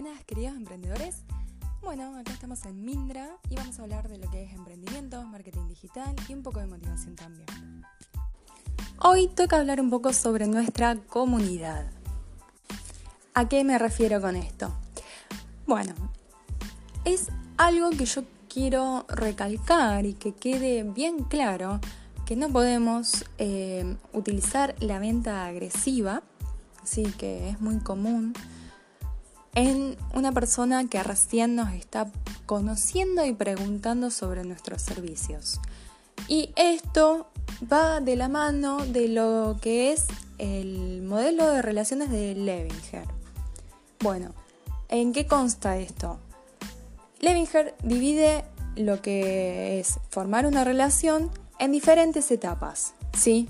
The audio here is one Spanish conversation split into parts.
buenas queridos emprendedores. Bueno, acá estamos en Mindra y vamos a hablar de lo que es emprendimiento, marketing digital y un poco de motivación también. Hoy toca hablar un poco sobre nuestra comunidad. ¿A qué me refiero con esto? Bueno, es algo que yo quiero recalcar y que quede bien claro que no podemos eh, utilizar la venta agresiva, sí que es muy común en una persona que recién nos está conociendo y preguntando sobre nuestros servicios. Y esto va de la mano de lo que es el modelo de relaciones de Levinger. Bueno, ¿en qué consta esto? Levinger divide lo que es formar una relación en diferentes etapas, ¿sí?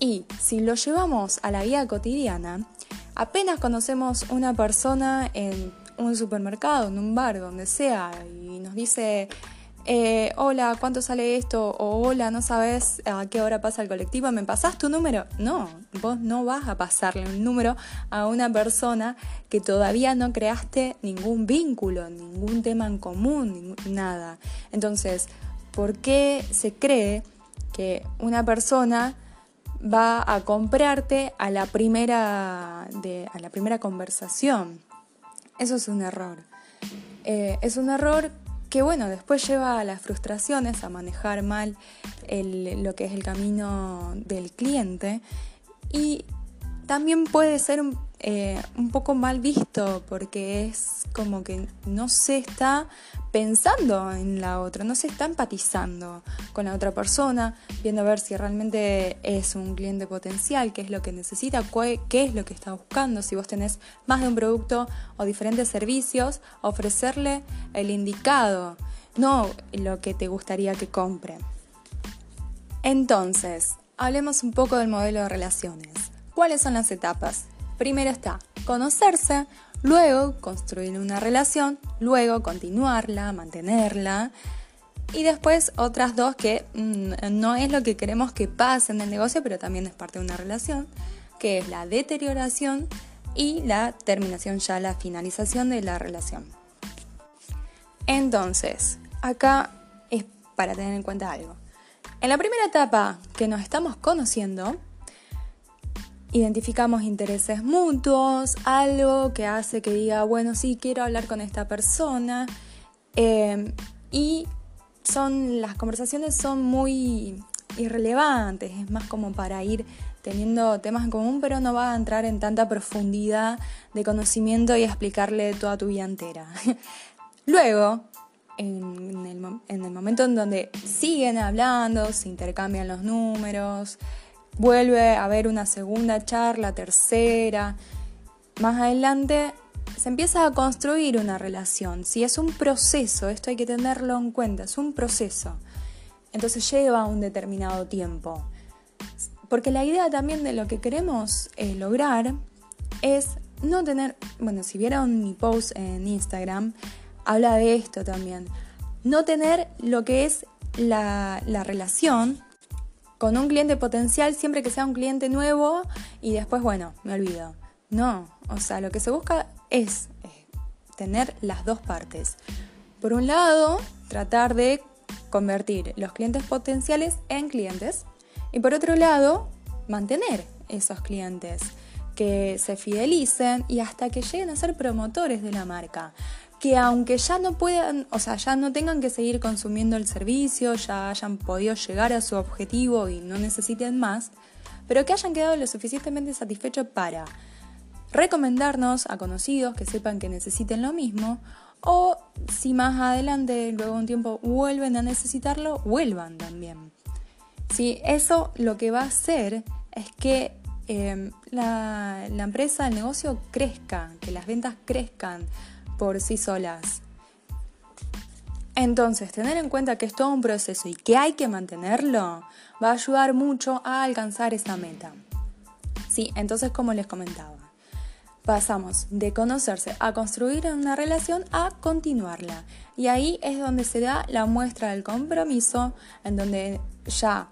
Y si lo llevamos a la vida cotidiana, apenas conocemos una persona en un supermercado, en un bar, donde sea, y nos dice, eh, hola, ¿cuánto sale esto? O hola, ¿no sabes a qué hora pasa el colectivo? ¿Me pasás tu número? No, vos no vas a pasarle un número a una persona que todavía no creaste ningún vínculo, ningún tema en común, nada. Entonces, ¿por qué se cree que una persona va a comprarte a la primera, de, a la primera conversación. Eso es un error. Eh, es un error que, bueno, después lleva a las frustraciones, a manejar mal lo que es el camino del cliente y también puede ser eh, un poco mal visto porque es como que no se está pensando en la otra, no se está empatizando con la otra persona, viendo a ver si realmente es un cliente potencial, qué es lo que necesita, qué es lo que está buscando, si vos tenés más de un producto o diferentes servicios, ofrecerle el indicado, no lo que te gustaría que compre. Entonces, hablemos un poco del modelo de relaciones. ¿Cuáles son las etapas? Primero está conocerse, luego construir una relación, luego continuarla, mantenerla y después otras dos que mm, no es lo que queremos que pase en el negocio, pero también es parte de una relación, que es la deterioración y la terminación, ya la finalización de la relación. Entonces, acá es para tener en cuenta algo. En la primera etapa que nos estamos conociendo, identificamos intereses mutuos, algo que hace que diga, bueno, sí, quiero hablar con esta persona. Em, y son, las conversaciones son muy irrelevantes, es más como para ir teniendo temas en común, pero no va a entrar en tanta profundidad de conocimiento y explicarle toda tu vida entera. Luego, en el, en el momento en donde siguen hablando, se intercambian los números, vuelve a haber una segunda charla, tercera. Más adelante se empieza a construir una relación. Si es un proceso, esto hay que tenerlo en cuenta, es un proceso. Entonces lleva un determinado tiempo. Porque la idea también de lo que queremos eh, lograr es no tener, bueno, si vieron mi post en Instagram, habla de esto también. No tener lo que es la, la relación con un cliente potencial siempre que sea un cliente nuevo y después, bueno, me olvido. No, o sea, lo que se busca es eh, tener las dos partes. Por un lado, tratar de convertir los clientes potenciales en clientes y por otro lado, mantener esos clientes que se fidelicen y hasta que lleguen a ser promotores de la marca que aunque ya no puedan, o sea, ya no tengan que seguir consumiendo el servicio, ya hayan podido llegar a su objetivo y no necesiten más, pero que hayan quedado lo suficientemente satisfechos para recomendarnos a conocidos que sepan que necesiten lo mismo, o si más adelante, luego un tiempo, vuelven a necesitarlo, vuelvan también. Si eso lo que va a hacer es que em, la, la empresa, el negocio crezca, que las ventas crezcan, por sí solas. Entonces, tener en cuenta que es todo un proceso y que hay que mantenerlo va a ayudar mucho a alcanzar esa meta. Sí, entonces como les comentaba, pasamos de conocerse a construir una relación a continuarla. Y ahí es donde se da la muestra del compromiso, en donde ya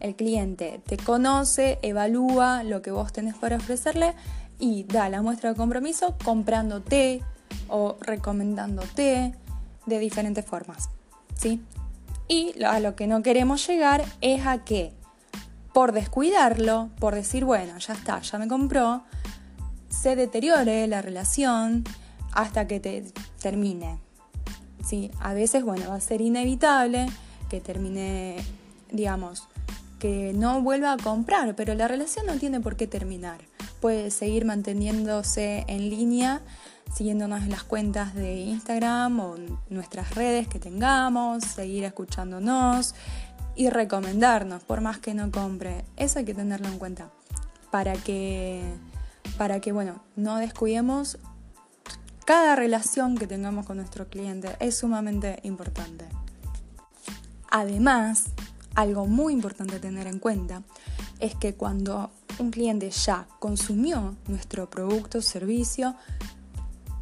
el cliente te conoce, evalúa lo que vos tenés para ofrecerle y da la muestra de compromiso comprándote, o recomendándote de diferentes formas, ¿sí? Y a lo que no queremos llegar es a que por descuidarlo, por decir, bueno, ya está, ya me compró, se deteriore la relación hasta que te termine. ¿Sí? A veces, bueno, va a ser inevitable que termine, digamos, que no vuelva a comprar, pero la relación no tiene por qué terminar. Puede seguir manteniéndose en línea, siguiéndonos en las cuentas de Instagram o nuestras redes que tengamos, seguir escuchándonos y recomendarnos, por más que no compre. Eso hay que tenerlo en cuenta para que, para que bueno, no descuidemos cada relación que tengamos con nuestro cliente. Es sumamente importante. Además, algo muy importante tener en cuenta es que cuando un cliente ya consumió nuestro producto o servicio,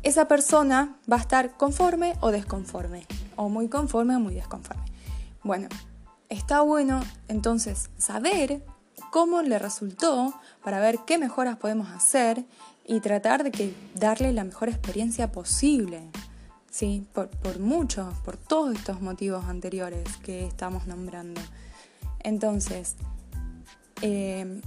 esa persona va a estar conforme o desconforme, o muy conforme o muy desconforme. Bueno, está bueno entonces saber cómo le resultó para ver qué mejoras podemos hacer y tratar de que darle la mejor experiencia posible. ¿sí? Por, muchos, por todos estos motivos anteriores que estamos nombrando. Entonces, eh,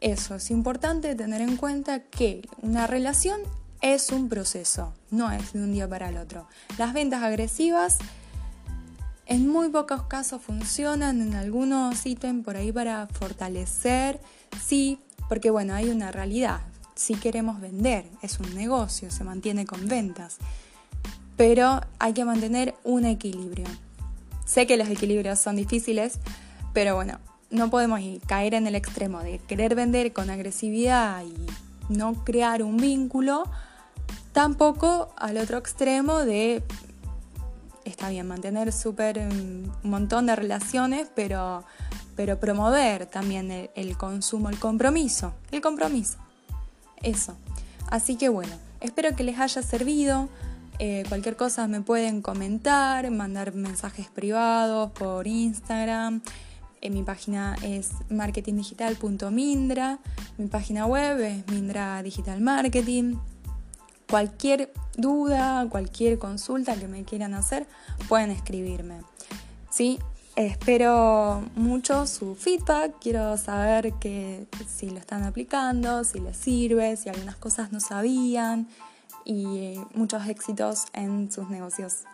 eso es importante tener en cuenta que una relación es un proceso, no es de un día para el otro. Las ventas agresivas en muy pocos casos funcionan, en algunos ítems por ahí para fortalecer, sí, porque bueno, hay una realidad. Si queremos vender, es un negocio, se mantiene con ventas pero hay que mantener un equilibrio. Sé que los equilibrios son difíciles, pero bueno, no podemos caer en el extremo de querer vender con agresividad y no crear un vínculo, tampoco al otro extremo de, está bien, mantener súper un montón de relaciones, pero, pero promover también el, el consumo, el compromiso, el compromiso, eso. Así que bueno, espero que les haya servido. Eh, cualquier cosa me pueden comentar, mandar mensajes privados por Instagram. Eh, mi página es marketingdigital.mindra. Mi página web es Mindra Digital Marketing. Cualquier duda, cualquier consulta que me quieran hacer, pueden escribirme. ¿Sí? Espero mucho su feedback, quiero saber que si lo están aplicando, si les sirve, si algunas cosas no sabían y muchos éxitos en sus negocios.